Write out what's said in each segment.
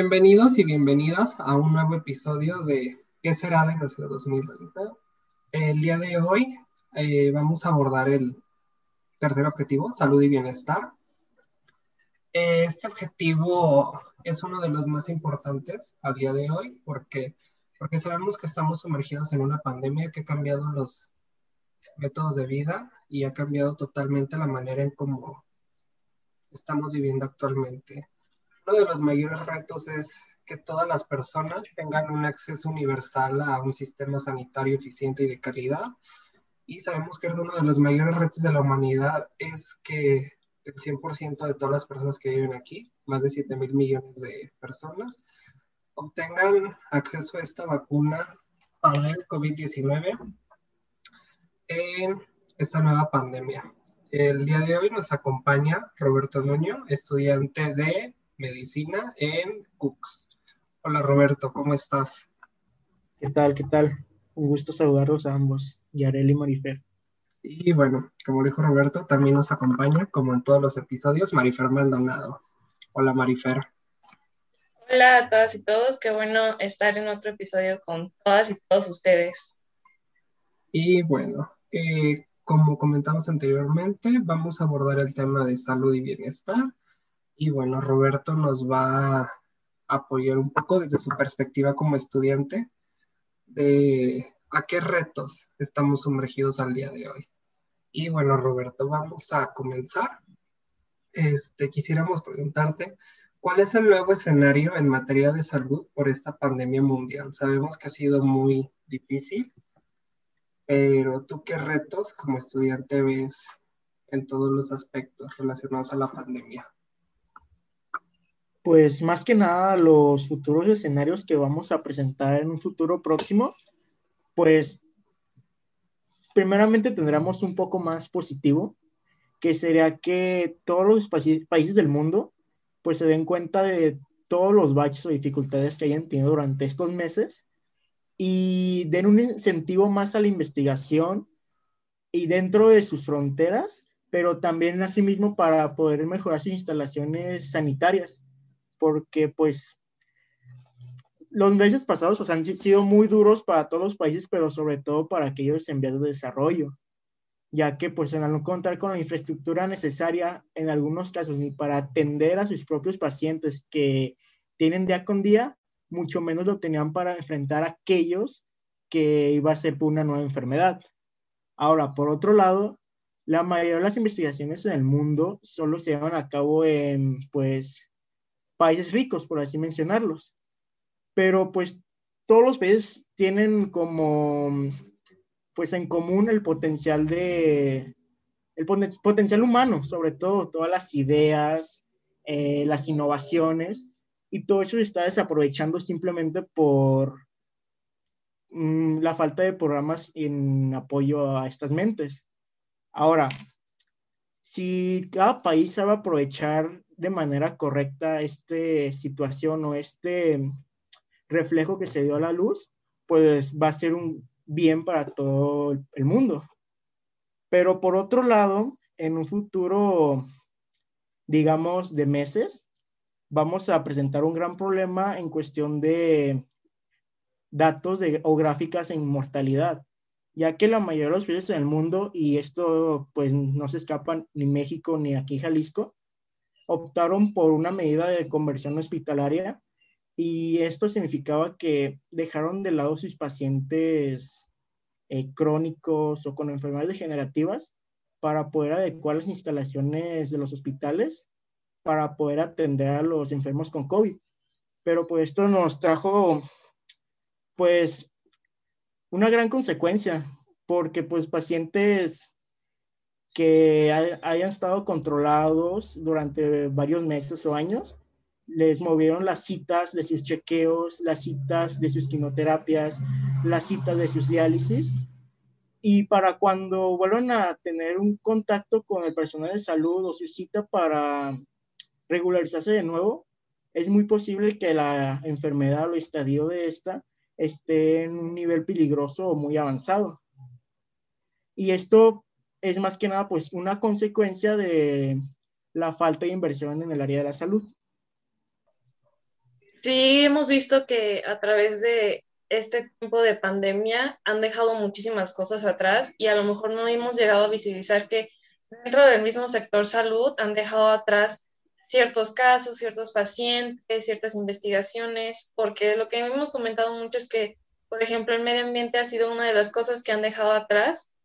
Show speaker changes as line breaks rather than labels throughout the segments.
Bienvenidos y bienvenidas a un nuevo episodio de ¿Qué será de nuestro 2030? El día de hoy eh, vamos a abordar el tercer objetivo, salud y bienestar. Este objetivo es uno de los más importantes al día de hoy porque, porque sabemos que estamos sumergidos en una pandemia que ha cambiado los métodos de vida y ha cambiado totalmente la manera en cómo estamos viviendo actualmente uno de los mayores retos es que todas las personas tengan un acceso universal a un sistema sanitario eficiente y de calidad. Y sabemos que uno de los mayores retos de la humanidad es que el 100% de todas las personas que viven aquí, más de 7 mil millones de personas, obtengan acceso a esta vacuna para el COVID-19 en esta nueva pandemia. El día de hoy nos acompaña Roberto Nuño, estudiante de medicina en Cooks. Hola Roberto, ¿cómo estás?
¿Qué tal? ¿Qué tal? Un gusto saludarlos a ambos, Yarel y Marifer.
Y bueno, como dijo Roberto, también nos acompaña, como en todos los episodios, Marifer Maldonado. Hola Marifer.
Hola a todas y todos, qué bueno estar en otro episodio con todas y todos ustedes.
Y bueno, eh, como comentamos anteriormente, vamos a abordar el tema de salud y bienestar y bueno, Roberto nos va a apoyar un poco desde su perspectiva como estudiante de a qué retos estamos sumergidos al día de hoy. Y bueno, Roberto, vamos a comenzar. Este, quisiéramos preguntarte, ¿cuál es el nuevo escenario en materia de salud por esta pandemia mundial? Sabemos que ha sido muy difícil, pero tú qué retos como estudiante ves en todos los aspectos relacionados a la pandemia?
Pues más que nada los futuros escenarios que vamos a presentar en un futuro próximo, pues primeramente tendremos un poco más positivo, que sería que todos los países del mundo pues se den cuenta de todos los baches o dificultades que hayan tenido durante estos meses y den un incentivo más a la investigación y dentro de sus fronteras, pero también asimismo para poder mejorar sus instalaciones sanitarias porque pues los meses pasados han sido muy duros para todos los países, pero sobre todo para aquellos enviados de desarrollo, ya que pues al no contar con la infraestructura necesaria en algunos casos ni para atender a sus propios pacientes que tienen día con día, mucho menos lo tenían para enfrentar a aquellos que iba a ser por una nueva enfermedad. Ahora, por otro lado, la mayoría de las investigaciones en el mundo solo se llevan a cabo en pues países ricos, por así mencionarlos. Pero pues todos los países tienen como, pues en común el potencial de, el potencial humano, sobre todo todas las ideas, eh, las innovaciones, y todo eso se está desaprovechando simplemente por mm, la falta de programas en apoyo a estas mentes. Ahora, si cada país sabe aprovechar de manera correcta esta situación o este reflejo que se dio a la luz, pues va a ser un bien para todo el mundo. Pero por otro lado, en un futuro, digamos, de meses, vamos a presentar un gran problema en cuestión de datos de, o gráficas en mortalidad, ya que la mayoría de los países en el mundo, y esto pues no se escapa ni México ni aquí Jalisco, optaron por una medida de conversión hospitalaria y esto significaba que dejaron de lado sus pacientes eh, crónicos o con enfermedades degenerativas para poder adecuar las instalaciones de los hospitales para poder atender a los enfermos con COVID. Pero pues esto nos trajo pues una gran consecuencia porque pues pacientes que hayan estado controlados durante varios meses o años, les movieron las citas de sus chequeos, las citas de sus quimioterapias, las citas de sus diálisis. Y para cuando vuelvan a tener un contacto con el personal de salud o su cita para regularizarse de nuevo, es muy posible que la enfermedad o el estadio de esta esté en un nivel peligroso o muy avanzado. Y esto es más que nada pues una consecuencia de la falta de inversión en el área de la salud.
Sí, hemos visto que a través de este tiempo de pandemia han dejado muchísimas cosas atrás y a lo mejor no hemos llegado a visibilizar que dentro del mismo sector salud han dejado atrás ciertos casos, ciertos pacientes, ciertas investigaciones, porque lo que hemos comentado mucho es que, por ejemplo, el medio ambiente ha sido una de las cosas que han dejado atrás.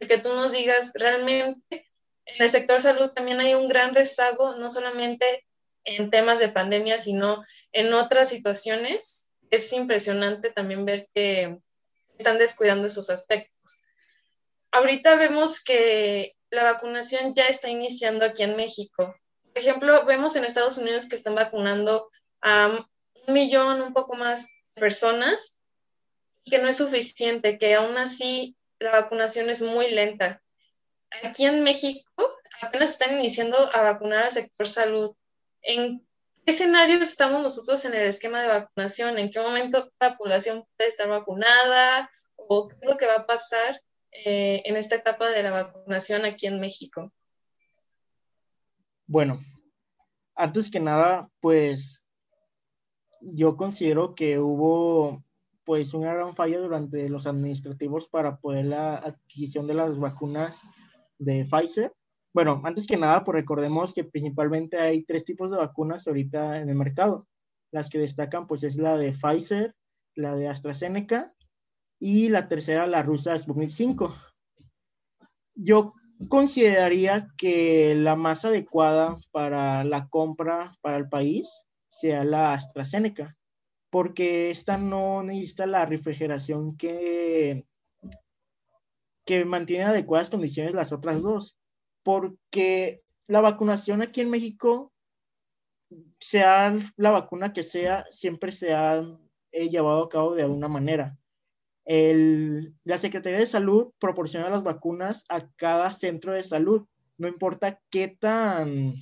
Que tú nos digas, realmente en el sector salud también hay un gran rezago, no solamente en temas de pandemia, sino en otras situaciones. Es impresionante también ver que están descuidando esos aspectos. Ahorita vemos que la vacunación ya está iniciando aquí en México. Por ejemplo, vemos en Estados Unidos que están vacunando a un millón, un poco más de personas, que no es suficiente, que aún así la vacunación es muy lenta. Aquí en México apenas están iniciando a vacunar al sector salud. ¿En qué escenarios estamos nosotros en el esquema de vacunación? ¿En qué momento la población puede estar vacunada? ¿O qué es lo que va a pasar eh, en esta etapa de la vacunación aquí en México?
Bueno, antes que nada, pues yo considero que hubo pues una gran falla durante los administrativos para poder la adquisición de las vacunas de Pfizer. Bueno, antes que nada, pues recordemos que principalmente hay tres tipos de vacunas ahorita en el mercado. Las que destacan pues es la de Pfizer, la de AstraZeneca y la tercera, la rusa Sputnik 5. Yo consideraría que la más adecuada para la compra para el país sea la AstraZeneca, porque esta no necesita la refrigeración que, que mantiene adecuadas condiciones las otras dos, porque la vacunación aquí en México, sea la vacuna que sea, siempre se ha eh, llevado a cabo de alguna manera la Secretaría de Salud proporciona las vacunas a cada centro de salud. No importa qué tan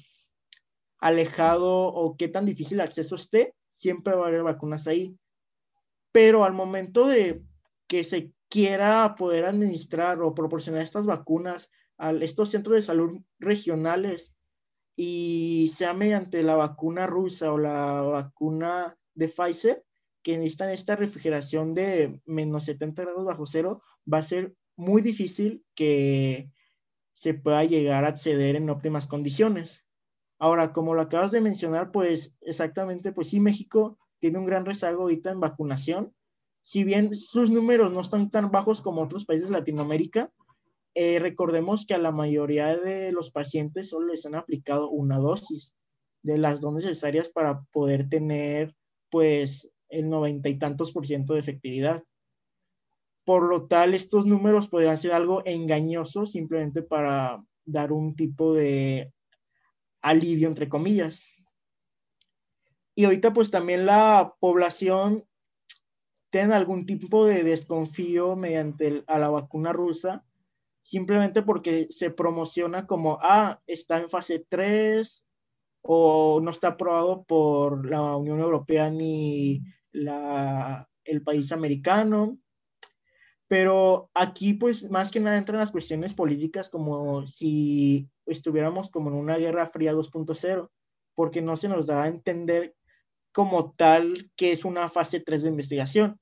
alejado o qué tan difícil acceso esté, siempre va a haber vacunas ahí. Pero al momento de que se quiera poder administrar o proporcionar estas vacunas a estos centros de salud regionales y sea mediante la vacuna rusa o la vacuna de Pfizer, que necesitan esta refrigeración de menos 70 grados bajo cero, va a ser muy difícil que se pueda llegar a acceder en óptimas condiciones. Ahora, como lo acabas de mencionar, pues exactamente, pues sí, México tiene un gran rezago ahorita en vacunación. Si bien sus números no están tan bajos como otros países de Latinoamérica, eh, recordemos que a la mayoría de los pacientes solo les han aplicado una dosis de las dos necesarias para poder tener, pues, el noventa y tantos por ciento de efectividad. Por lo tal, estos números podrían ser algo engañosos simplemente para dar un tipo de alivio, entre comillas. Y ahorita pues también la población tiene algún tipo de desconfío mediante a la vacuna rusa, simplemente porque se promociona como, ah, está en fase 3 o no está aprobado por la Unión Europea ni la, el país americano. Pero aquí, pues, más que nada entran las cuestiones políticas como si estuviéramos como en una guerra fría 2.0, porque no se nos da a entender como tal que es una fase 3 de investigación.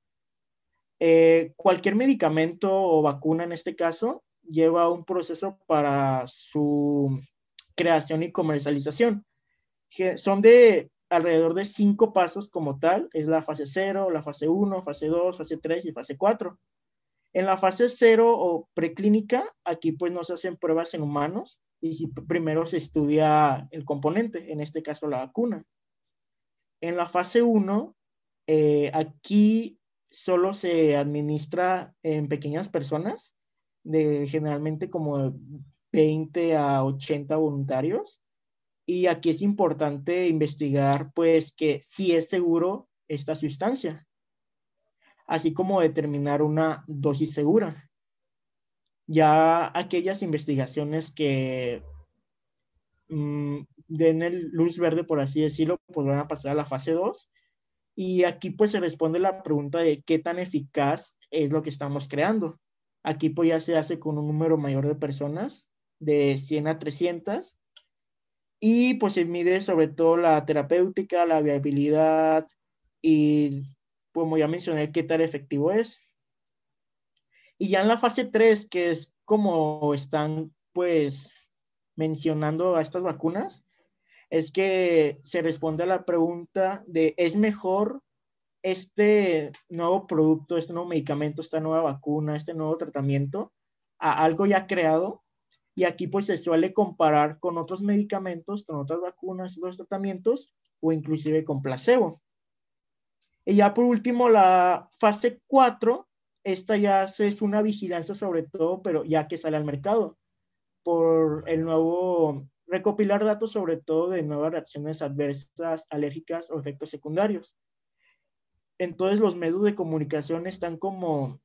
Eh, cualquier medicamento o vacuna en este caso lleva un proceso para su creación y comercialización. Que son de alrededor de cinco pasos como tal. Es la fase 0, la fase 1, fase 2, fase 3 y fase 4. En la fase 0 o preclínica, aquí pues no se hacen pruebas en humanos y primero se estudia el componente, en este caso la vacuna. En la fase 1, eh, aquí solo se administra en pequeñas personas, de generalmente como 20 a 80 voluntarios, y aquí es importante investigar, pues, que si es seguro esta sustancia, así como determinar una dosis segura. Ya aquellas investigaciones que mm, den el luz verde, por así decirlo, pues van a pasar a la fase 2. Y aquí pues se responde la pregunta de qué tan eficaz es lo que estamos creando. Aquí pues ya se hace con un número mayor de personas, de 100 a 300, y pues se mide sobre todo la terapéutica, la viabilidad y como ya mencioné, qué tan efectivo es. Y ya en la fase 3, que es como están pues mencionando a estas vacunas, es que se responde a la pregunta de, ¿es mejor este nuevo producto, este nuevo medicamento, esta nueva vacuna, este nuevo tratamiento a algo ya creado? Y aquí pues se suele comparar con otros medicamentos, con otras vacunas, otros tratamientos o inclusive con placebo. Y ya por último, la fase 4, esta ya es una vigilancia sobre todo, pero ya que sale al mercado, por el nuevo, recopilar datos sobre todo de nuevas reacciones adversas, alérgicas o efectos secundarios. Entonces los medios de comunicación están como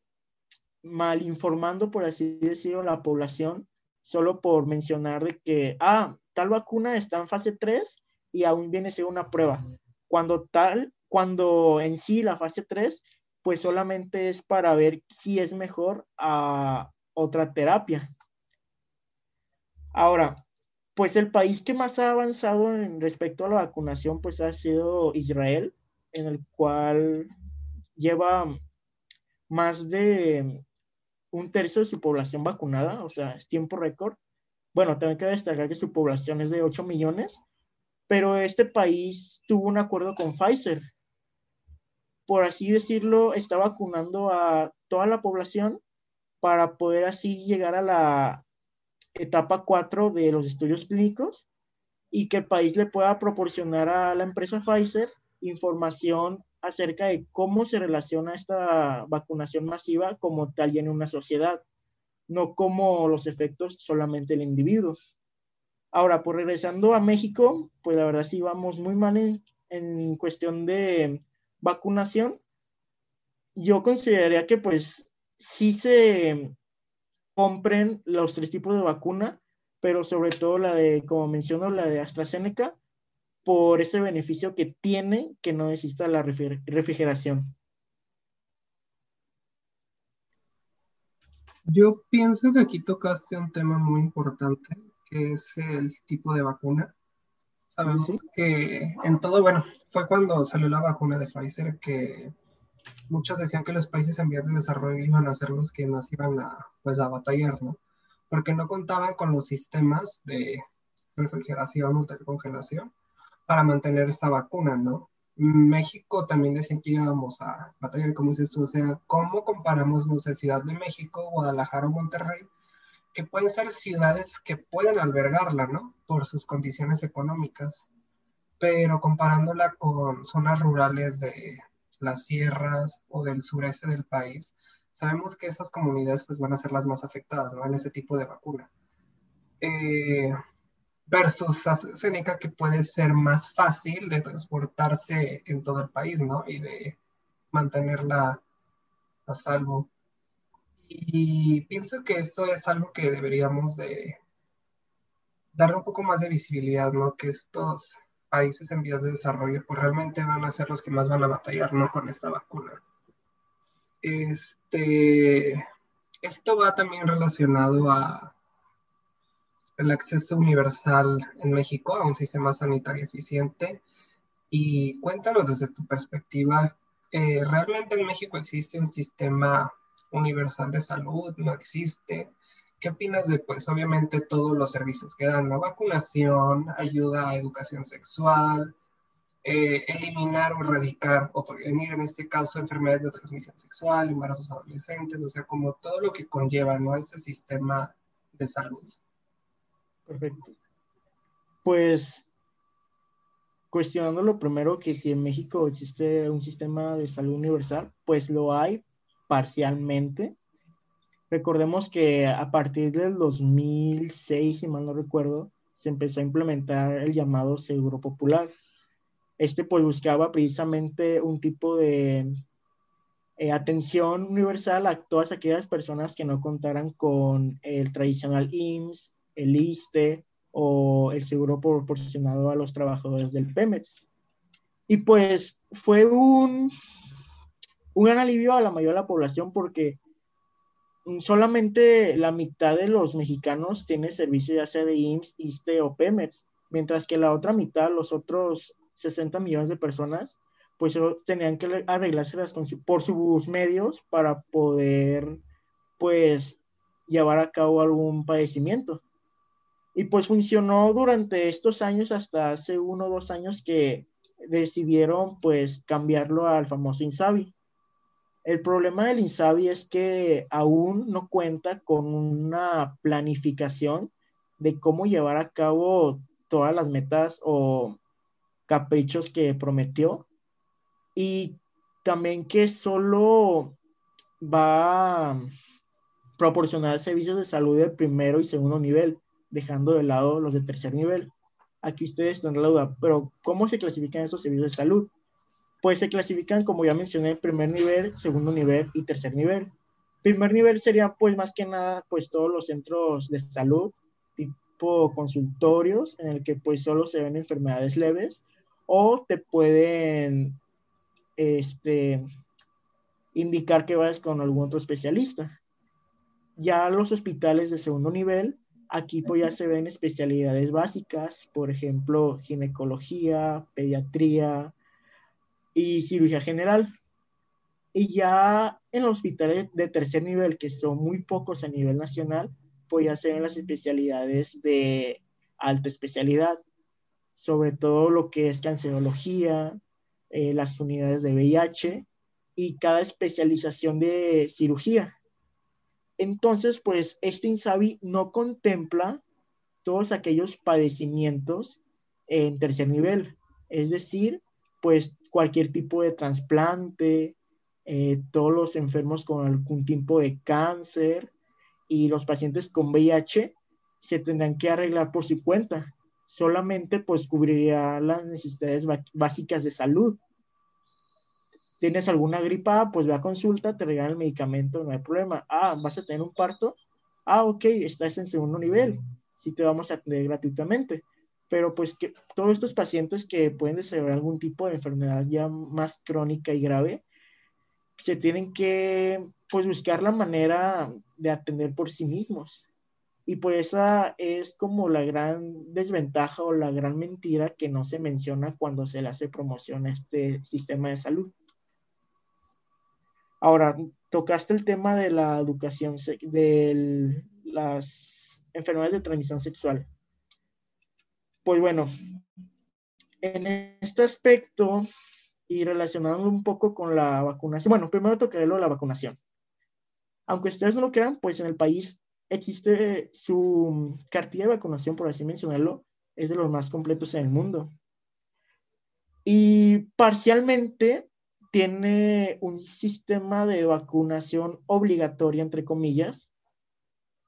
mal informando, por así decirlo, la población, solo por mencionar de que, ah, tal vacuna está en fase 3 y aún viene a ser una prueba. Cuando tal, cuando en sí la fase 3, pues solamente es para ver si es mejor a otra terapia. Ahora, pues el país que más ha avanzado en respecto a la vacunación, pues ha sido Israel, en el cual lleva más de un tercio de su población vacunada, o sea, es tiempo récord. Bueno, tengo que destacar que su población es de 8 millones, pero este país tuvo un acuerdo con Pfizer. Por así decirlo, está vacunando a toda la población para poder así llegar a la etapa 4 de los estudios clínicos y que el país le pueda proporcionar a la empresa Pfizer información acerca de cómo se relaciona esta vacunación masiva como tal y en una sociedad, no como los efectos solamente el individuo. Ahora, por pues regresando a México, pues la verdad sí vamos muy mal en, cuestión de vacunación. Yo consideraría que pues sí se compren los tres tipos de vacuna, pero sobre todo la de, como menciono, la de AstraZeneca, por ese beneficio que tiene que no necesita la refrigeración.
Yo pienso que aquí tocaste un tema muy importante que es el tipo de vacuna. Sabemos que en todo, bueno, fue cuando salió la vacuna de Pfizer que muchos decían que los países en vías de desarrollo iban a ser los que más iban a, pues, a batallar, ¿no? Porque no contaban con los sistemas de refrigeración o de congelación para mantener esa vacuna, ¿no? México también decían que íbamos a batallar, como dices tú, o sea, ¿cómo comparamos, no sé, Ciudad de México, Guadalajara o Monterrey que pueden ser ciudades que pueden albergarla, ¿no? Por sus condiciones económicas, pero comparándola con zonas rurales de las sierras o del sureste del país, sabemos que esas comunidades pues van a ser las más afectadas, ¿no? En ese tipo de vacuna. Eh, versus AstraZeneca que puede ser más fácil de transportarse en todo el país, ¿no? Y de mantenerla a salvo. Y pienso que esto es algo que deberíamos de darle un poco más de visibilidad, ¿no? Que estos países en vías de desarrollo pues realmente van a ser los que más van a batallar, ¿no? Con esta vacuna. Este, esto va también relacionado a el acceso universal en México a un sistema sanitario eficiente. Y cuéntanos desde tu perspectiva, eh, ¿realmente en México existe un sistema universal de salud, no existe. ¿Qué opinas de, pues, obviamente todos los servicios que dan, la vacunación, ayuda a educación sexual, eh, eliminar o erradicar o prevenir en este caso enfermedades de transmisión sexual, embarazos adolescentes, o sea, como todo lo que conlleva, ¿no? Ese sistema de salud.
Perfecto. Pues cuestionando lo primero que si en México existe un sistema de salud universal, pues lo hay, parcialmente. Recordemos que a partir del 2006, si mal no recuerdo, se empezó a implementar el llamado Seguro Popular. Este pues buscaba precisamente un tipo de eh, atención universal a todas aquellas personas que no contaran con el tradicional IMSS, el ISTE o el seguro proporcionado a los trabajadores del PEMEX. Y pues fue un un gran alivio a la mayoría de la población porque solamente la mitad de los mexicanos tiene servicio ya sea de IMSS, ISTE o Pemex, mientras que la otra mitad, los otros 60 millones de personas, pues tenían que arreglárselas por sus medios para poder, pues, llevar a cabo algún padecimiento. Y pues funcionó durante estos años, hasta hace uno o dos años que decidieron pues cambiarlo al famoso Insabi. El problema del Insabi es que aún no cuenta con una planificación de cómo llevar a cabo todas las metas o caprichos que prometió y también que solo va a proporcionar servicios de salud de primero y segundo nivel dejando de lado los de tercer nivel. Aquí ustedes tendrán la duda, pero ¿cómo se clasifican estos servicios de salud? Pues se clasifican, como ya mencioné, primer nivel, segundo nivel y tercer nivel. Primer nivel sería, pues, más que nada, pues, todos los centros de salud, tipo consultorios, en el que, pues, solo se ven enfermedades leves, o te pueden, este, indicar que vayas con algún otro especialista. Ya los hospitales de segundo nivel Aquí pues ya se ven especialidades básicas, por ejemplo, ginecología, pediatría y cirugía general. Y ya en los hospitales de tercer nivel, que son muy pocos a nivel nacional, pues ya se ven las especialidades de alta especialidad, sobre todo lo que es cancerología, eh, las unidades de VIH y cada especialización de cirugía. Entonces, pues este INSABI no contempla todos aquellos padecimientos en tercer nivel, es decir, pues cualquier tipo de trasplante, eh, todos los enfermos con algún tipo de cáncer y los pacientes con VIH se tendrán que arreglar por su cuenta. Solamente pues cubriría las necesidades básicas de salud tienes alguna gripa, pues ve a consulta, te regalan el medicamento, no hay problema. Ah, vas a tener un parto. Ah, ok, estás en segundo nivel, sí te vamos a atender gratuitamente. Pero pues que todos estos pacientes que pueden desarrollar algún tipo de enfermedad ya más crónica y grave, se tienen que pues buscar la manera de atender por sí mismos. Y pues esa es como la gran desventaja o la gran mentira que no se menciona cuando se le hace promoción a este sistema de salud. Ahora, tocaste el tema de la educación, de las enfermedades de transmisión sexual. Pues bueno, en este aspecto y relacionándolo un poco con la vacunación, bueno, primero tocaré lo de la vacunación. Aunque ustedes no lo crean, pues en el país existe su cartilla de vacunación, por así mencionarlo, es de los más completos en el mundo. Y parcialmente tiene un sistema de vacunación obligatoria, entre comillas.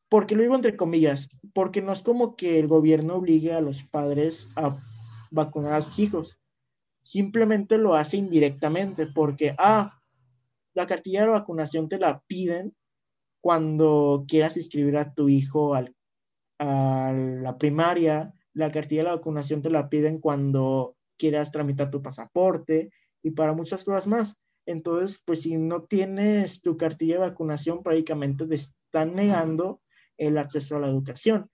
¿Por qué lo digo entre comillas? Porque no es como que el gobierno obligue a los padres a vacunar a sus hijos. Simplemente lo hace indirectamente porque, ah, la cartilla de vacunación te la piden cuando quieras inscribir a tu hijo a la primaria. La cartilla de la vacunación te la piden cuando quieras tramitar tu pasaporte y para muchas cosas más. Entonces, pues si no tienes tu cartilla de vacunación, prácticamente te están negando el acceso a la educación.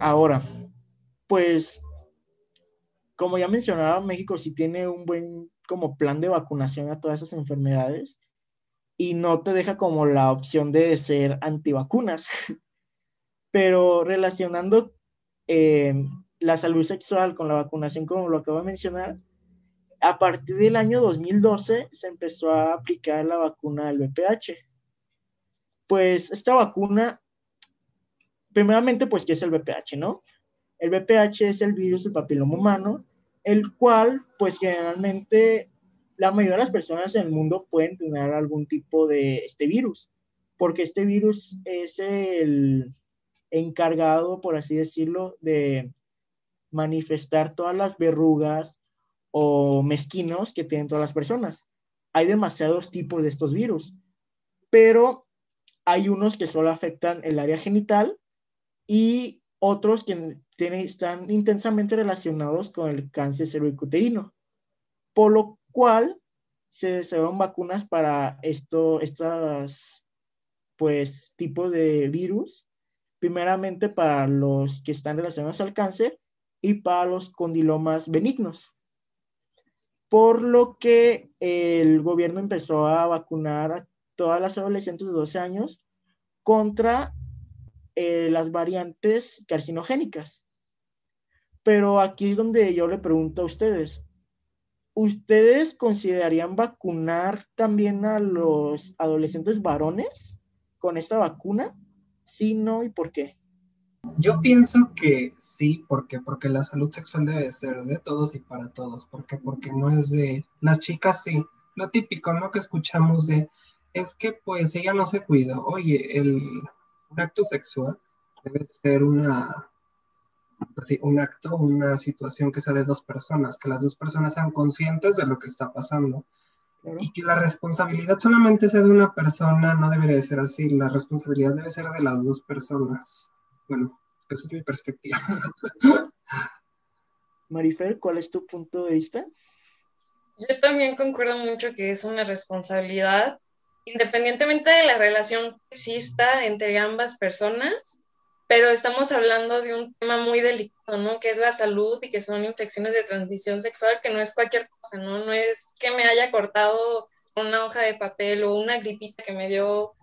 ahora, pues, como ya mencionaba, México sí tiene un buen como plan de vacunación a todas esas enfermedades y no te deja como la opción de ser antivacunas. Pero relacionando eh, la salud sexual con la vacunación, como lo acabo de mencionar, a partir del año 2012 se empezó a aplicar la vacuna del VPH. Pues esta vacuna, primeramente, pues, ¿qué es el VPH, no? El VPH es el virus del papiloma humano, el cual, pues, generalmente la mayoría de las personas en el mundo pueden tener algún tipo de este virus, porque este virus es el encargado, por así decirlo, de manifestar todas las verrugas o mezquinos que tienen todas las personas. Hay demasiados tipos de estos virus, pero hay unos que solo afectan el área genital y otros que están intensamente relacionados con el cáncer cervicuterino, por lo cual se desarrollan vacunas para esto, estas pues tipos de virus, primeramente para los que están relacionados al cáncer y para los condilomas benignos. Por lo que el gobierno empezó a vacunar todas las adolescentes de 12 años contra eh, las variantes carcinogénicas. Pero aquí es donde yo le pregunto a ustedes, ¿ustedes considerarían vacunar también a los adolescentes varones con esta vacuna? Sí, no y por qué.
Yo pienso que sí, porque porque la salud sexual debe ser de todos y para todos, porque porque no es de las chicas sí, lo típico, ¿no? Que escuchamos de es que pues ella no se cuida. Oye, el un acto sexual debe ser una pues un acto, una situación que sea de dos personas, que las dos personas sean conscientes de lo que está pasando. Y que la responsabilidad solamente sea de una persona, no debería ser así, la responsabilidad debe ser de las dos personas. Bueno, esa es mi perspectiva.
Marifer, ¿cuál es tu punto de vista?
Yo también concuerdo mucho que es una responsabilidad, independientemente de la relación que exista entre ambas personas, pero estamos hablando de un tema muy delicado, ¿no? Que es la salud y que son infecciones de transmisión sexual, que no es cualquier cosa, ¿no? No es que me haya cortado una hoja de papel o una gripita que me dio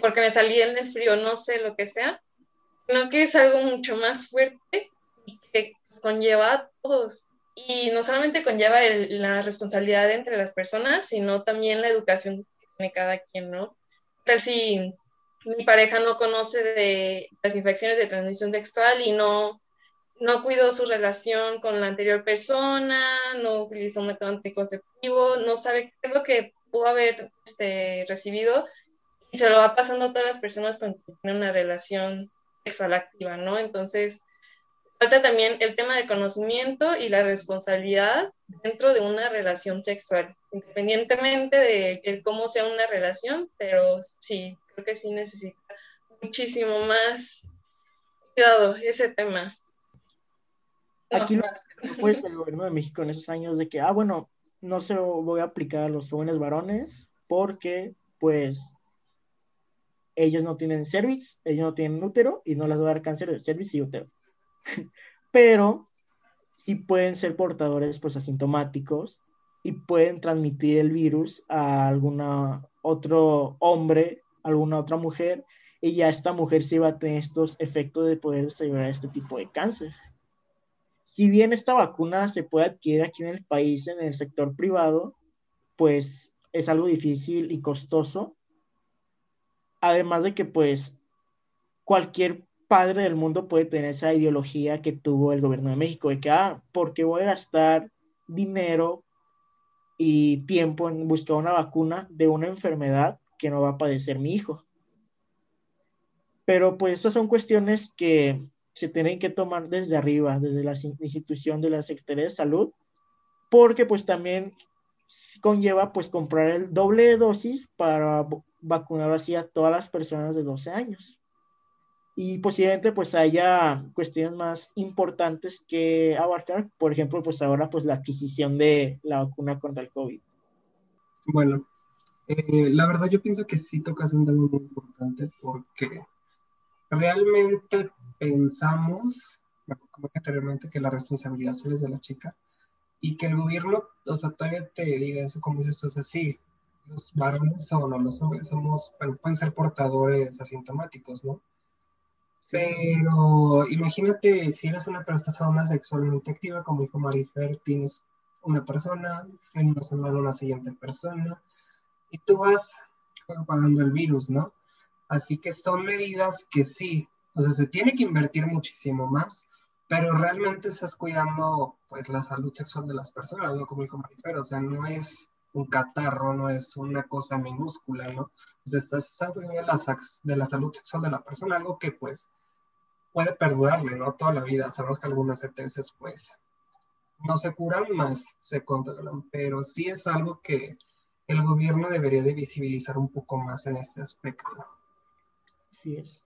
porque me salí en el frío, no sé lo que sea, sino que es algo mucho más fuerte y que conlleva a todos. Y no solamente conlleva la responsabilidad entre las personas, sino también la educación tiene cada quien, ¿no? Tal si mi pareja no conoce de las infecciones de transmisión sexual y no, no cuidó su relación con la anterior persona, no utilizó un método anticonceptivo, no sabe qué es lo que pudo haber este, recibido y se lo va pasando a todas las personas con quien tienen una relación sexual activa, ¿no? Entonces, falta también el tema del conocimiento y la responsabilidad dentro de una relación sexual, independientemente de cómo sea una relación, pero sí, creo que sí necesita muchísimo más cuidado ese tema.
Aquí no, pues el gobierno de México en esos años de que, ah, bueno, no se lo voy a aplicar a los jóvenes varones porque, pues, ellos no tienen cervix, ellos no tienen útero y no les va a dar cáncer de cervix y útero. Pero sí pueden ser portadores, pues, asintomáticos y pueden transmitir el virus a alguna otro hombre alguna otra mujer y ya esta mujer sí va a tener estos efectos de poder desarrollar este tipo de cáncer. Si bien esta vacuna se puede adquirir aquí en el país, en el sector privado, pues es algo difícil y costoso. Además de que pues cualquier padre del mundo puede tener esa ideología que tuvo el gobierno de México, de que, ah, ¿por voy a gastar dinero y tiempo en buscar una vacuna de una enfermedad que no va a padecer mi hijo. Pero pues estas son cuestiones que se tienen que tomar desde arriba, desde la institución de la Secretaría de Salud, porque pues también conlleva pues comprar el doble de dosis para vacunar así a todas las personas de 12 años. Y posiblemente pues haya cuestiones más importantes que abarcar, por ejemplo pues ahora pues la adquisición de la vacuna contra el COVID.
Bueno, eh, la verdad yo pienso que sí tocas un tema muy importante porque realmente pensamos, como que anteriormente, que la responsabilidad es de la chica y que el gobierno, o sea, todavía te diga eso como dices o sea, sí, los varones o no, los hombres somos, bueno, pueden ser portadores asintomáticos, ¿no? Pero imagínate si eres una persona sexualmente activa, como dijo Marifer, tienes una persona, en una semana una siguiente persona, y tú vas propagando el virus, ¿no? Así que son medidas que sí, o sea, se tiene que invertir muchísimo más, pero realmente estás cuidando pues la salud sexual de las personas, ¿no? Como dijo Marifer, o sea, no es un catarro, no es una cosa minúscula, ¿no? O sea, estás cuidando de la, de la salud sexual de la persona, algo que pues puede perdurarle, ¿no? Toda la vida. Sabemos que algunas ETS pues no se curan más, se controlan, pero sí es algo que el gobierno debería de visibilizar un poco más en este aspecto.
Así es.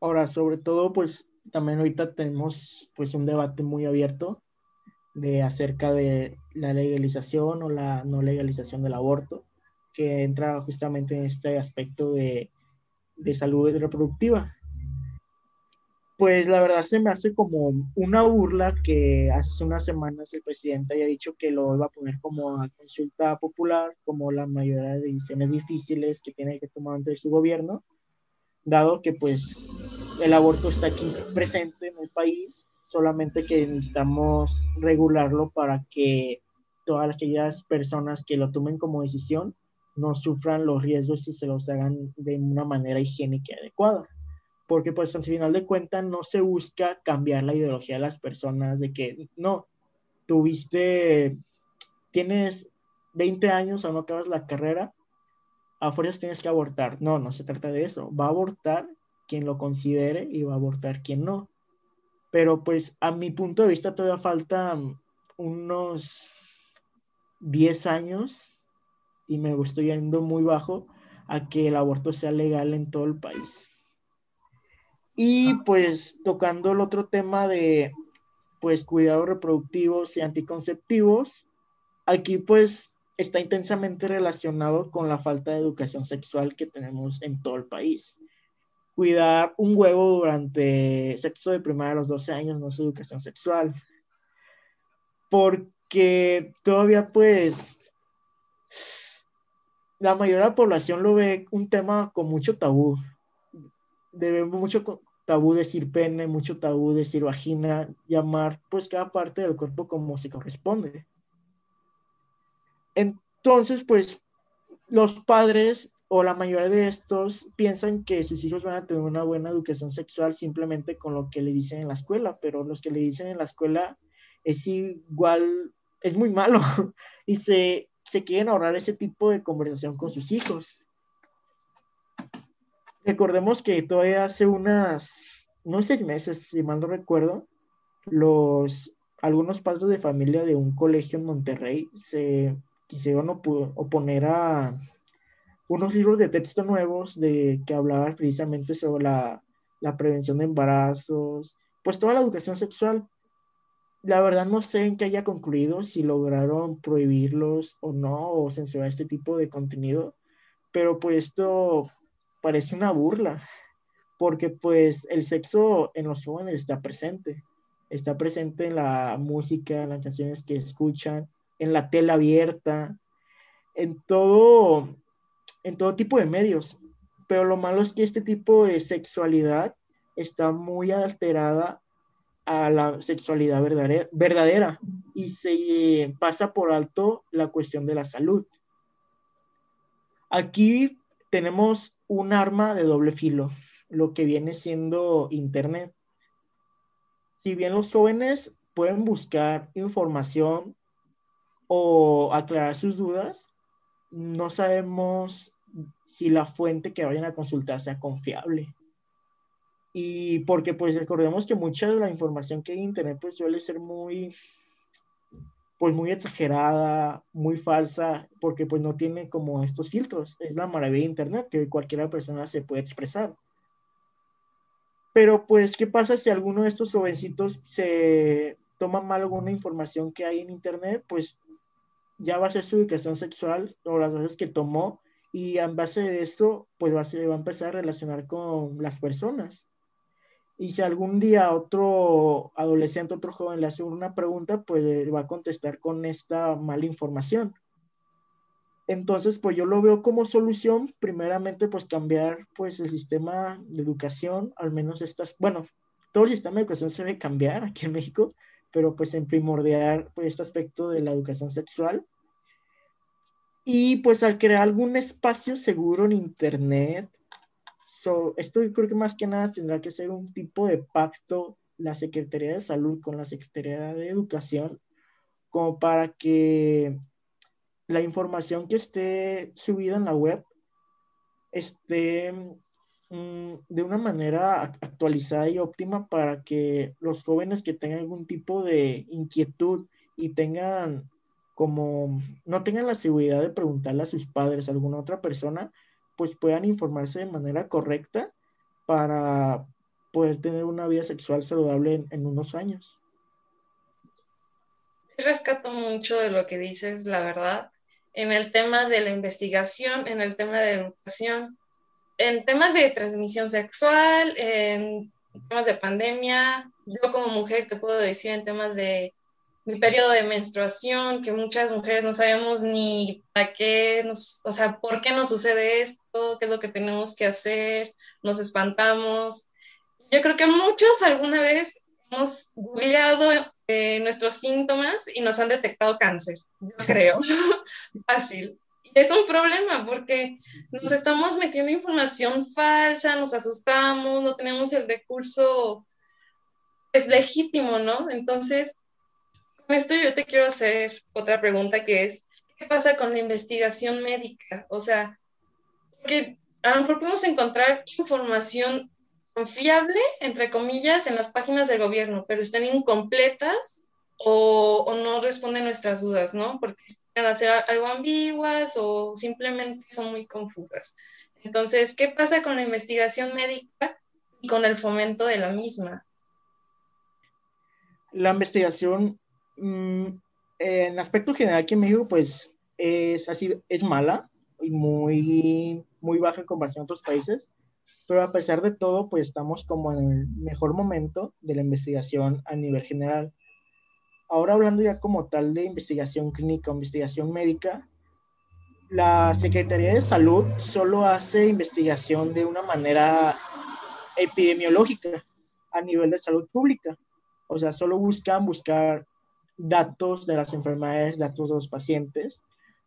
Ahora, sobre todo, pues también ahorita tenemos pues un debate muy abierto de acerca de la legalización o la no legalización del aborto, que entra justamente en este aspecto de, de salud reproductiva. pues la verdad se me hace como una burla que hace unas semanas el presidente haya dicho que lo iba a poner como a consulta popular, como la mayoría de decisiones difíciles que tiene que tomar ante su gobierno, dado que pues el aborto está aquí presente en el país, solamente que necesitamos regularlo para que todas aquellas personas que lo tomen como decisión no sufran los riesgos y se los hagan de una manera higiénica y adecuada porque pues al final de cuentas no se busca cambiar la ideología de las personas de que no, tuviste, tienes 20 años o no acabas la carrera, a fuerzas tienes que abortar. No, no se trata de eso. Va a abortar quien lo considere y va a abortar quien no. Pero pues a mi punto de vista todavía faltan unos 10 años y me estoy yendo muy bajo a que el aborto sea legal en todo el país. Y pues tocando el otro tema de pues cuidados reproductivos y anticonceptivos, aquí pues está intensamente relacionado con la falta de educación sexual que tenemos en todo el país. Cuidar un huevo durante sexo de primaria a los 12 años no es educación sexual. Porque todavía pues la mayoría de la población lo ve un tema con mucho tabú. Debemos mucho tabú decir pene, mucho tabú decir vagina, llamar pues cada parte del cuerpo como se corresponde. Entonces, pues los padres o la mayoría de estos piensan que sus hijos van a tener una buena educación sexual simplemente con lo que le dicen en la escuela, pero los que le dicen en la escuela es igual, es muy malo y se, se quieren ahorrar ese tipo de conversación con sus hijos. Recordemos que todavía hace unas, no seis meses, si mal no recuerdo, los, algunos padres de familia de un colegio en Monterrey se quisieron oponer a unos libros de texto nuevos de, que hablaban precisamente sobre la, la prevención de embarazos, pues toda la educación sexual. La verdad no sé en qué haya concluido, si lograron prohibirlos o no, o censurar este tipo de contenido, pero pues esto parece una burla, porque pues el sexo en los jóvenes está presente, está presente en la música, en las canciones que escuchan, en la tela abierta, en todo, en todo tipo de medios. Pero lo malo es que este tipo de sexualidad está muy alterada a la sexualidad verdadera, verdadera y se pasa por alto la cuestión de la salud. Aquí tenemos un arma de doble filo, lo que viene siendo Internet. Si bien los jóvenes pueden buscar información o aclarar sus dudas, no sabemos si la fuente que vayan a consultar sea confiable. Y porque pues recordemos que mucha de la información que hay en Internet pues suele ser muy pues muy exagerada, muy falsa, porque pues no tiene como estos filtros. Es la maravilla de Internet, que cualquier persona se puede expresar. Pero pues, ¿qué pasa si alguno de estos jovencitos se toma mal alguna información que hay en Internet? Pues ya va a ser su educación sexual o las veces que tomó y en base de esto, pues va a, va a empezar a relacionar con las personas. Y si algún día otro adolescente, otro joven le hace una pregunta, pues va a contestar con esta mala información. Entonces, pues yo lo veo como solución, primeramente, pues cambiar pues el sistema de educación, al menos estas, bueno, todo el sistema de educación se debe cambiar aquí en México, pero pues en primordial pues este aspecto de la educación sexual. Y pues al crear algún espacio seguro en Internet, esto yo creo que más que nada tendrá que ser un tipo de pacto la Secretaría de Salud con la Secretaría de Educación, como para que la información que esté subida en la web esté mm, de una manera actualizada y óptima para que los jóvenes que tengan algún tipo de inquietud y tengan como no tengan la seguridad de preguntarle a sus padres, a alguna otra persona, pues puedan informarse de manera correcta para poder tener una vida sexual saludable en, unos años.
Rescato mucho de lo que dices, la verdad, en el tema de la investigación, en el tema de educación, en temas de transmisión sexual, en temas de pandemia. Yo como mujer te puedo decir en temas de mi periodo de menstruación, que muchas mujeres no sabemos ni para qué, nos, o sea, por qué nos sucede esto, qué es lo que tenemos que hacer, nos espantamos. Yo creo que muchos alguna vez hemos googleado eh, nuestros síntomas y nos han detectado cáncer, yo creo. Fácil. Y es un problema porque nos estamos metiendo información falsa, nos asustamos, no tenemos el recurso es pues, legítimo, ¿no? Entonces, esto yo te quiero hacer otra pregunta que es, ¿qué pasa con la investigación médica? O sea, que a lo mejor podemos encontrar información confiable, entre comillas, en las páginas del gobierno, pero están incompletas o, no responden nuestras dudas, ¿no? Porque están a ser algo ambiguas o simplemente son muy confusas. Entonces, ¿qué pasa con la investigación médica y con el fomento de la misma?
La investigación, mm, en aspecto general aquí en México, pues es así, es mala y muy, muy baja en comparación a otros países pero a pesar de todo, pues estamos como en el mejor momento de la investigación a nivel general. Ahora hablando ya como tal de investigación clínica investigación médica, la Secretaría de Salud solo hace investigación de una manera epidemiológica a nivel de salud pública. O sea, solo buscan buscar datos de las enfermedades, datos de los pacientes,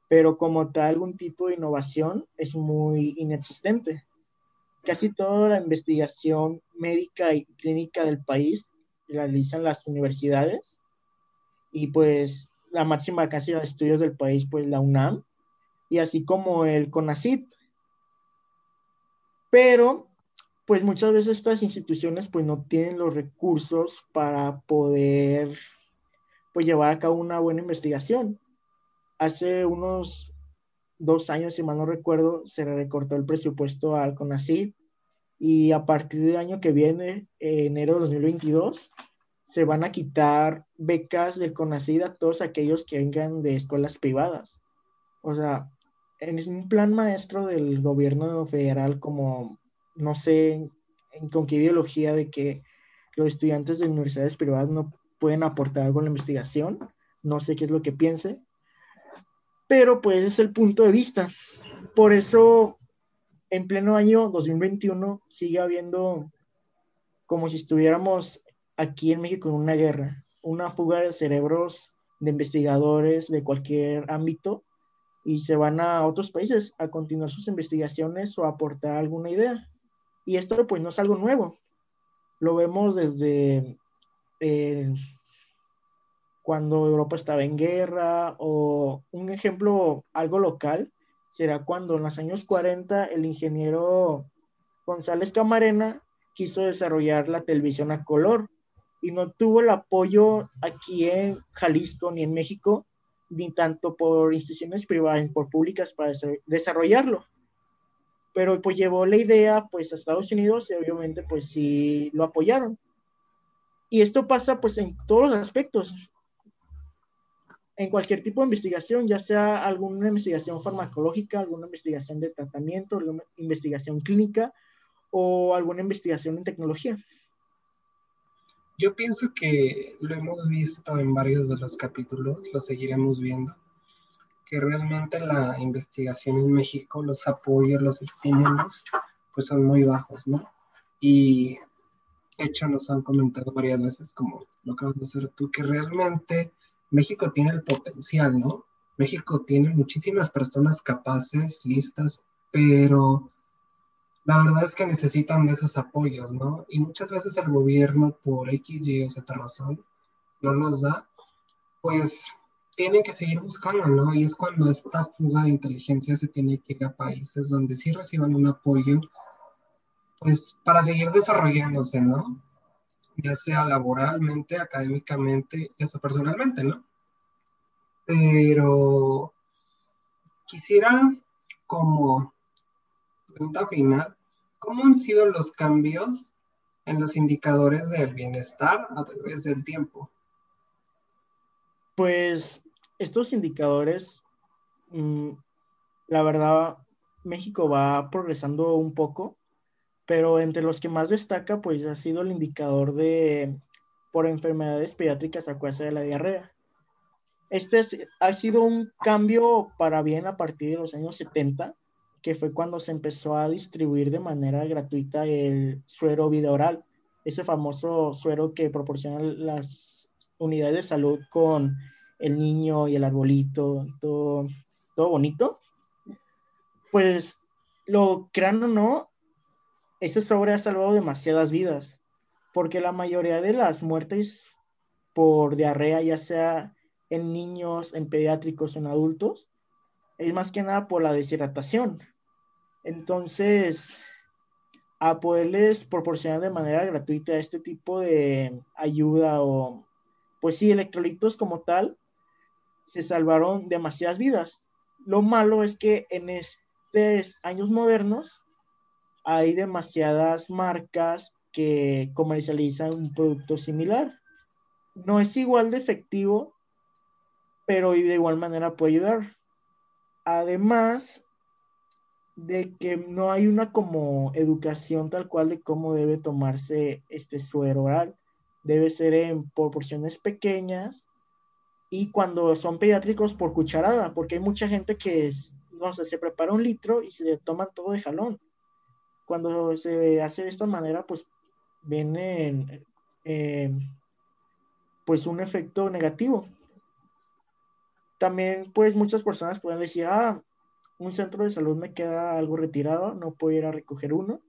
pero como tal algún tipo de innovación es muy inexistente casi toda la investigación médica y clínica del país la realizan las universidades y pues la máxima casa de estudios del país, pues la UNAM, y así como el CONACYT. Pero, pues muchas veces estas instituciones pues no tienen los recursos para poder pues llevar a cabo una buena investigación. Hace unos dos años, si mal no recuerdo, se le recortó el presupuesto al CONACYT y a partir del año que viene, enero de 2022, se van a quitar becas del CONACYT a todos aquellos que vengan de escuelas privadas. O sea, en un plan maestro del gobierno federal, como no sé con qué ideología de que los estudiantes de universidades privadas no pueden aportar algo en la investigación, no sé qué es lo que piense, pero pues es el punto de vista. Por eso, en pleno año 2021, sigue habiendo como si estuviéramos aquí en México en una guerra, una fuga de cerebros de investigadores de cualquier ámbito y se van a otros países a continuar sus investigaciones o a aportar alguna idea. Y esto pues no es algo nuevo. Lo vemos desde eh, cuando Europa estaba en guerra o un ejemplo algo local será cuando en los años 40 el ingeniero González Camarena quiso desarrollar la televisión a color y no tuvo el apoyo aquí en Jalisco ni en México, ni tanto por instituciones privadas, ni por públicas para desarrollarlo. Pero pues llevó la idea pues a Estados Unidos y obviamente pues sí lo apoyaron. Y esto pasa pues en todos los aspectos en cualquier tipo de investigación, ya sea alguna investigación farmacológica, alguna investigación de tratamiento, investigación clínica o alguna investigación en tecnología.
Yo pienso que lo hemos visto en varios de los capítulos, lo seguiremos viendo, que realmente la investigación en México, los apoyos, los estímulos, pues son muy bajos, ¿no? Y hecho nos han comentado varias veces, como lo acabas de hacer tú, que realmente México tiene el potencial, ¿no? México tiene muchísimas personas capaces, listas, pero la verdad es que necesitan de esos apoyos, ¿no? Y muchas veces el gobierno, por X, Y o Z razón, no los da, pues tienen que seguir buscando, ¿no? Y es cuando esta fuga de inteligencia se tiene que ir a países donde sí reciban un apoyo, pues para seguir desarrollándose, ¿no? ya sea laboralmente, académicamente y hasta personalmente, ¿no? Pero quisiera como pregunta final, ¿cómo han sido los cambios en los indicadores del bienestar a través del tiempo?
Pues estos indicadores, mm, la verdad, México va progresando un poco, pero entre los que más destaca, pues ha sido el indicador de por enfermedades pediátricas a causa de la diarrea. Este ha sido un cambio para bien a partir de los años 70, que fue cuando se empezó a distribuir de manera gratuita el suero vida oral, ese famoso suero que proporcionan las unidades de salud con el niño y el arbolito, todo, todo bonito. Pues lo crean o no, ese sobre ha salvado demasiadas vidas, porque la mayoría de las muertes por diarrea, ya sea en niños, en pediátricos, en adultos, es más que nada por la deshidratación. Entonces, a poderles proporcionar de manera gratuita este tipo de ayuda o, pues sí, electrolitos como tal, se salvaron demasiadas vidas. Lo malo es que en estos años modernos hay demasiadas marcas que comercializan un producto similar. No es igual de efectivo, pero de igual manera puede ayudar. Además, de que no hay una como educación tal cual de cómo debe tomarse este suero oral. Debe ser en proporciones pequeñas y cuando son pediátricos por cucharada, porque hay mucha gente que es, no sé, se prepara un litro y se le toman todo de jalón. Cuando se hace de esta manera, pues viene eh, pues un efecto negativo. También pues muchas personas pueden decir, ah, un centro de salud me queda algo retirado, no puedo ir a recoger uno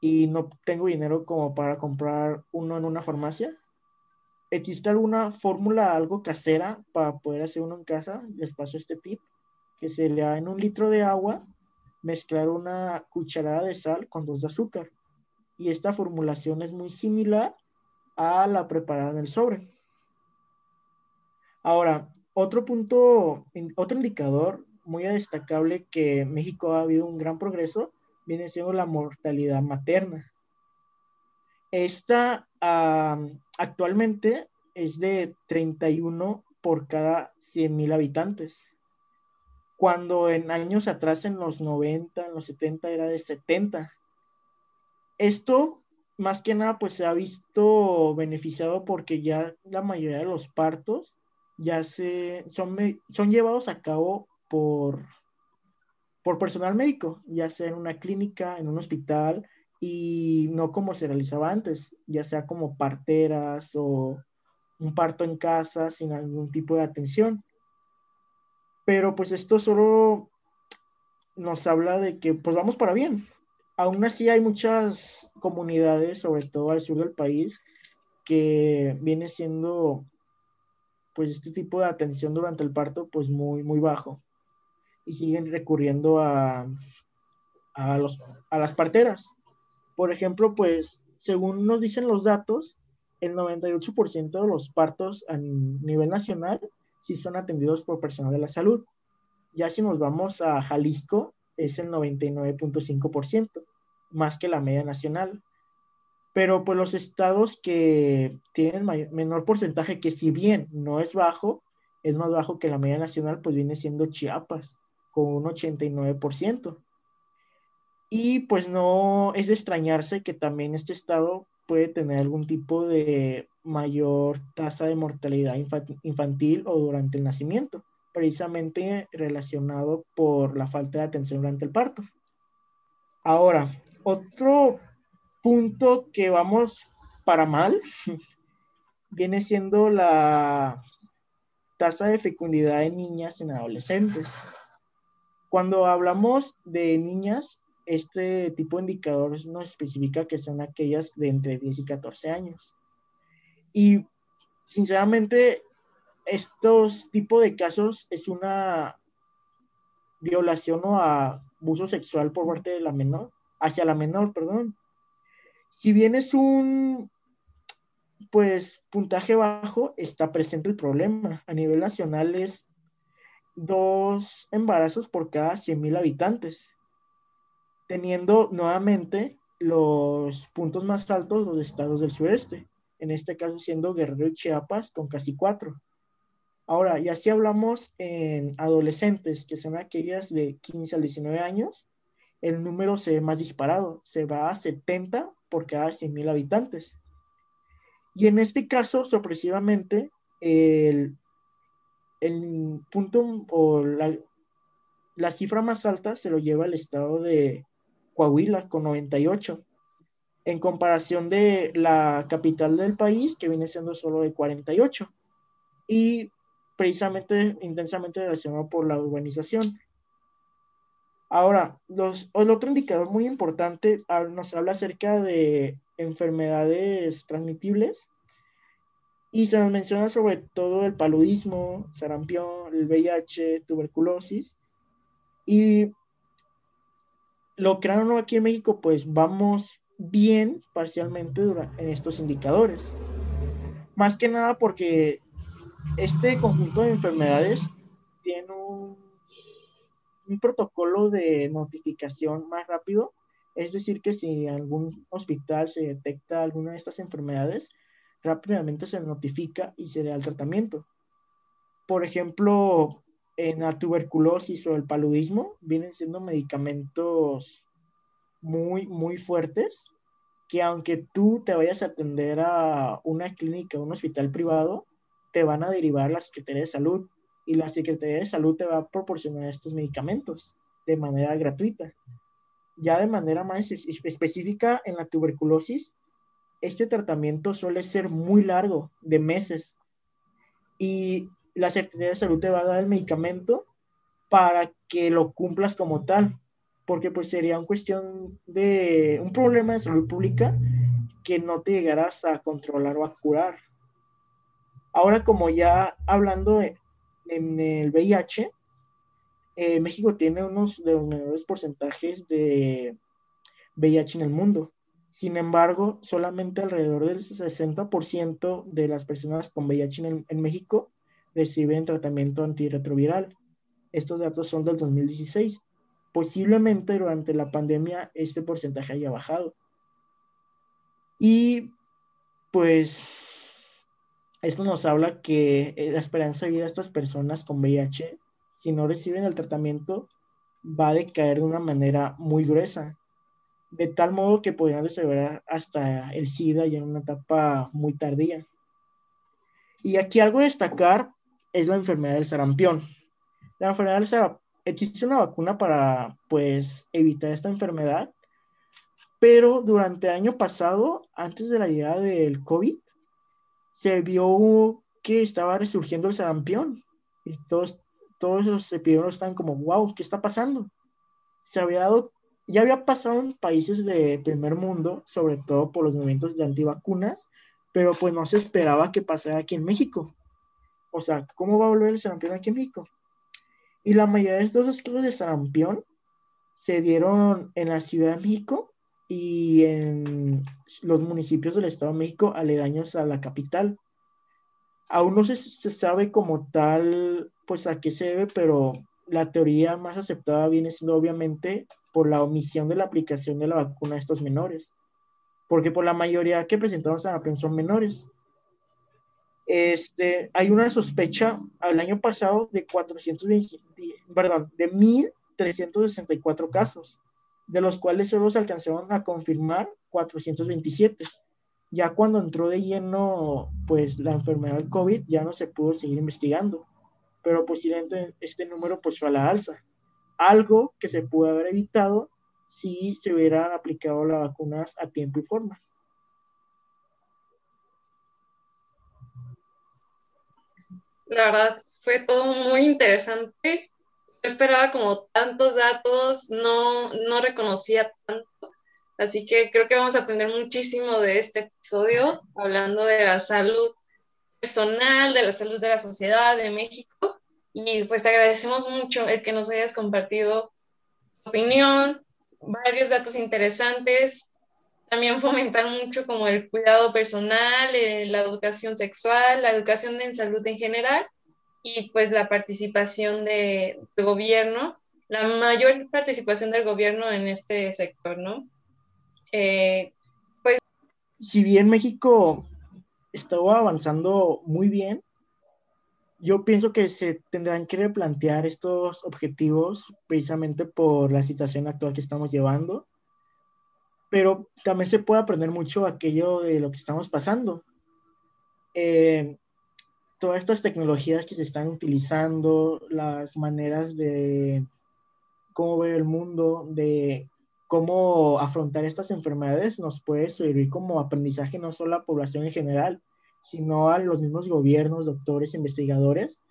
y no tengo dinero como para comprar uno en una farmacia. ¿Existe alguna fórmula, algo casera para poder hacer uno en casa? Les paso este tip, que sería en un litro de agua mezclar una cucharada de sal con dos de azúcar. Y esta formulación es muy similar a la preparada en el sobre. Ahora, otro punto, otro indicador muy destacable que México ha habido un gran progreso viene siendo la mortalidad materna. Esta actualmente es de 31 por cada 100 mil habitantes, cuando en años atrás, en los 90, en los 70, era de 70. Esto, más que nada, pues se ha visto beneficiado porque ya la mayoría de los partos ya se, son, son llevados a cabo por, por personal médico, ya sea en una clínica, en un hospital, y no como se realizaba antes, ya sea como parteras o un parto en casa sin algún tipo de atención. Pero pues esto solo nos habla de que pues vamos para bien. Aún así hay muchas comunidades, sobre todo al sur del país, que viene siendo pues este tipo de atención durante el parto pues muy muy bajo y siguen recurriendo a, a, los, a las parteras. Por ejemplo, pues según nos dicen los datos, el 98% de los partos a nivel nacional sí son atendidos por personal de la salud. Ya si nos vamos a Jalisco, es el 99.5%, más que la media nacional. Pero pues los estados que tienen menor porcentaje, que si bien no es bajo, es más bajo que la media nacional, pues viene siendo Chiapas, con un 89%. Y pues no es de extrañarse que también este estado puede tener algún tipo de mayor tasa de mortalidad infantil o durante el nacimiento, precisamente relacionado por la falta de atención durante el parto. Ahora, otro punto que vamos para mal viene siendo la tasa de fecundidad en niñas en adolescentes. Cuando hablamos de niñas, este tipo de indicadores nos especifica que son aquellas de entre 10 y 14 años. Y sinceramente, estos tipos de casos es una violación o abuso sexual por parte de la menor, hacia la menor, perdón. Si bien es un pues puntaje bajo, está presente el problema. A nivel nacional es dos embarazos por cada 100.000 habitantes, teniendo nuevamente los puntos más altos los estados del sureste, en este caso siendo Guerrero y Chiapas con casi cuatro. Ahora, y así hablamos en adolescentes, que son aquellas de 15 a 19 años, el número se ve más disparado, se va a 70 por cada 100.000 habitantes. Y en este caso, sorpresivamente, el, el punto o la, la cifra más alta se lo lleva el estado de Coahuila con 98, en comparación de la capital del país, que viene siendo solo de 48, y precisamente intensamente relacionado por la urbanización. Ahora, los, el otro indicador muy importante ah, nos habla acerca de enfermedades transmitibles y se nos menciona sobre todo el paludismo, sarampión, el VIH, tuberculosis. Y lo crearon aquí en México, pues vamos bien parcialmente en estos indicadores. Más que nada porque este conjunto de enfermedades tiene un, protocolo de notificación más rápido. Es decir, que si en algún hospital se detecta alguna de estas enfermedades, rápidamente se notifica y se da el tratamiento. Por ejemplo, en la tuberculosis o el paludismo vienen siendo medicamentos muy, muy fuertes que aunque tú te vayas a atender a una clínica, un hospital privado, te van a derivar a la Secretaría de Salud y la Secretaría de Salud te va a proporcionar estos medicamentos de manera gratuita. Ya de manera más específica en la tuberculosis, este tratamiento suele ser muy largo, de meses, y la Secretaría de Salud te va a dar el medicamento para que lo cumplas como tal, porque pues sería una cuestión de un problema de salud pública que no te llegarás a controlar o a curar. Ahora, como ya hablando en el VIH, eh, México tiene unos de los menores porcentajes de VIH en el mundo. Sin embargo, solamente alrededor del 60% de las personas con VIH en, México reciben tratamiento antirretroviral. Estos datos son del 2016. Posiblemente durante la pandemia este porcentaje haya bajado. Y pues esto nos habla que eh, la esperanza de vida de estas personas con VIH, si no reciben el tratamiento, va a decaer de una manera muy gruesa de tal modo que podrían desarrollar hasta el SIDA ya en una etapa muy tardía. Y aquí algo a destacar es la enfermedad del sarampión. La enfermedad del sarampión, existe una vacuna para, pues, evitar esta enfermedad, pero durante el año pasado, antes de la llegada del COVID, se vio que estaba resurgiendo el sarampión. Y todos, todos los epidemiólogos están como, wow, ¿qué está pasando? Se había dado ya había pasado en países de primer mundo, sobre todo por los movimientos de antivacunas, pero pues no se esperaba que pasara aquí en México. O sea, ¿cómo va a volver el sarampión aquí en México? Y la mayoría de estos casos de sarampión se dieron en la Ciudad de México y en los municipios del Estado de México aledaños a la capital. Aún no se, se sabe como tal, pues a qué se debe, pero la teoría más aceptada viene siendo obviamente por la omisión de la aplicación de la vacuna a estos menores, porque por la mayoría que presentaron sarampión son menores. Este, hay una sospecha al año pasado de 420, perdón, de 1.364 casos, de los cuales solo se alcanzaron a confirmar 427. Ya cuando entró de lleno pues la enfermedad del COVID ya no se pudo seguir investigando, pero posiblemente este número pues fue a la alza algo que se pudo haber evitado si se hubieran aplicado las vacunas a tiempo y forma.
La verdad fue todo muy interesante. Yo esperaba como tantos datos, no, no reconocía tanto. Así que creo que vamos a aprender muchísimo de este episodio, hablando de la salud personal, de la salud de la sociedad de México y pues agradecemos mucho el que nos hayas compartido tu opinión, varios datos interesantes, también fomentar mucho como el cuidado personal, eh, la educación sexual, la educación en salud en general y pues la participación de, del gobierno, la mayor participación del gobierno en este sector, ¿no?
Eh, pues... Si bien México estaba avanzando muy bien, yo pienso que se tendrán que replantear estos objetivos precisamente por la situación actual que estamos llevando, pero también se puede aprender mucho aquello de lo que estamos pasando. Eh, todas estas tecnologías que se están utilizando, las maneras de cómo ver el mundo, de cómo afrontar estas enfermedades, nos puede servir como aprendizaje no solo a la población en general, sino a los mismos gobiernos, doctores, investigadores,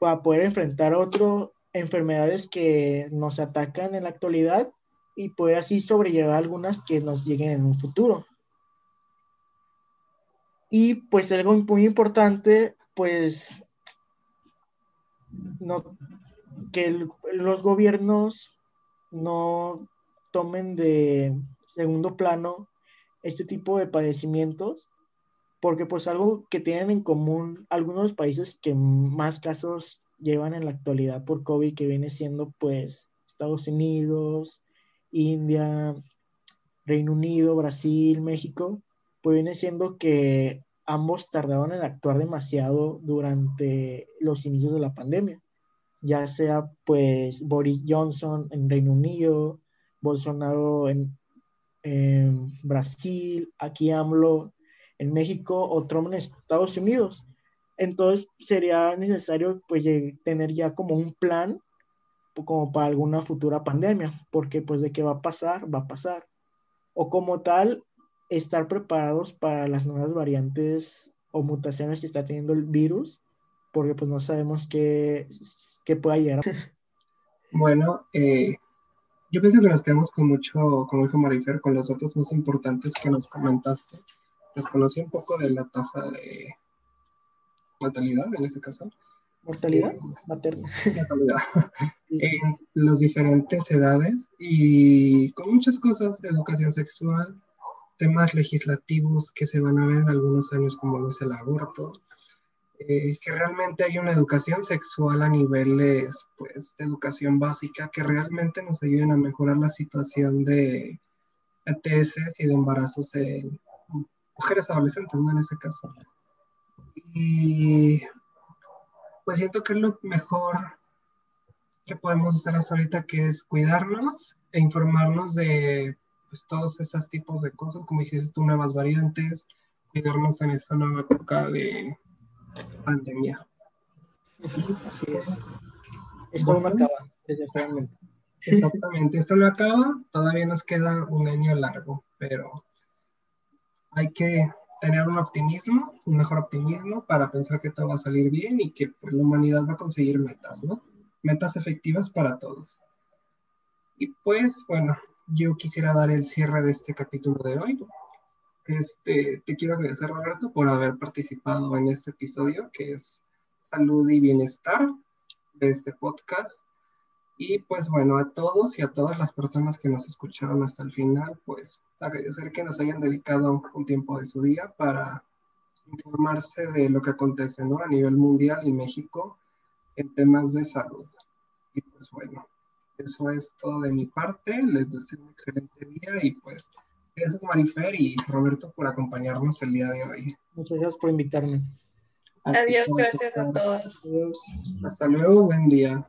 para poder enfrentar otras enfermedades que nos atacan en la actualidad y poder así sobrellevar algunas que nos lleguen en un futuro. Y pues algo muy importante, pues, no, que los gobiernos no tomen de segundo plano este tipo de padecimientos porque pues algo que tienen en común algunos países que más casos llevan en la actualidad por COVID, que viene siendo pues Estados Unidos, India, Reino Unido, Brasil, México, pues viene siendo que ambos tardaron en actuar demasiado durante los inicios de la pandemia, ya sea pues Boris Johnson en Reino Unido, Bolsonaro en, Brasil, aquí AMLO en México o Trump en Estados Unidos. Entonces sería necesario pues tener ya como un plan como para alguna futura pandemia, porque pues de qué va a pasar, va a pasar. O como tal, estar preparados para las nuevas variantes o mutaciones que está teniendo el virus, porque pues no sabemos qué, qué pueda llegar.
Bueno, eh, yo pienso que nos quedamos con mucho, como dijo Marifer, con los datos más importantes que nos comentaste desconocí un poco de la tasa de mortalidad en ese caso.
¿Mortalidad? Materna.
Mortalidad. en las diferentes edades y con muchas cosas, educación sexual, temas legislativos que se van a ver en algunos años como lo es el aborto, eh, que realmente hay una educación sexual a niveles pues, de educación básica que realmente nos ayuden a mejorar la situación de ETS y de embarazos en, mujeres adolescentes, ¿no? En ese caso. Y pues siento que es lo mejor que podemos hacer hasta ahorita, que es cuidarnos e informarnos de pues, todos esos tipos de cosas, como dijiste tú, nuevas variantes, cuidarnos en esta nueva época de pandemia.
Así es. Esto no acaba, desgraciadamente.
Exactamente, esto no acaba, todavía nos queda un año largo, pero hay que tener un optimismo, un mejor optimismo para pensar que todo va a salir bien y que pues, la humanidad va a conseguir metas, ¿no? Metas efectivas para todos. Y pues, bueno, yo quisiera dar el cierre de este capítulo de hoy. Este, te quiero agradecer, Roberto, por haber participado en este episodio, que es salud y bienestar de este podcast. Y pues bueno, a todos y a todas las personas que nos escucharon hasta el final, pues agradecer que nos hayan dedicado un tiempo de su día para informarse de lo que acontece ¿no? a nivel mundial y México en temas de salud. Y pues bueno, eso es todo de mi parte. Les deseo un excelente día y pues gracias Marifer y Roberto por acompañarnos el día de hoy.
Muchas gracias por invitarme.
Adiós, gracias a todos.
Hasta luego, buen día.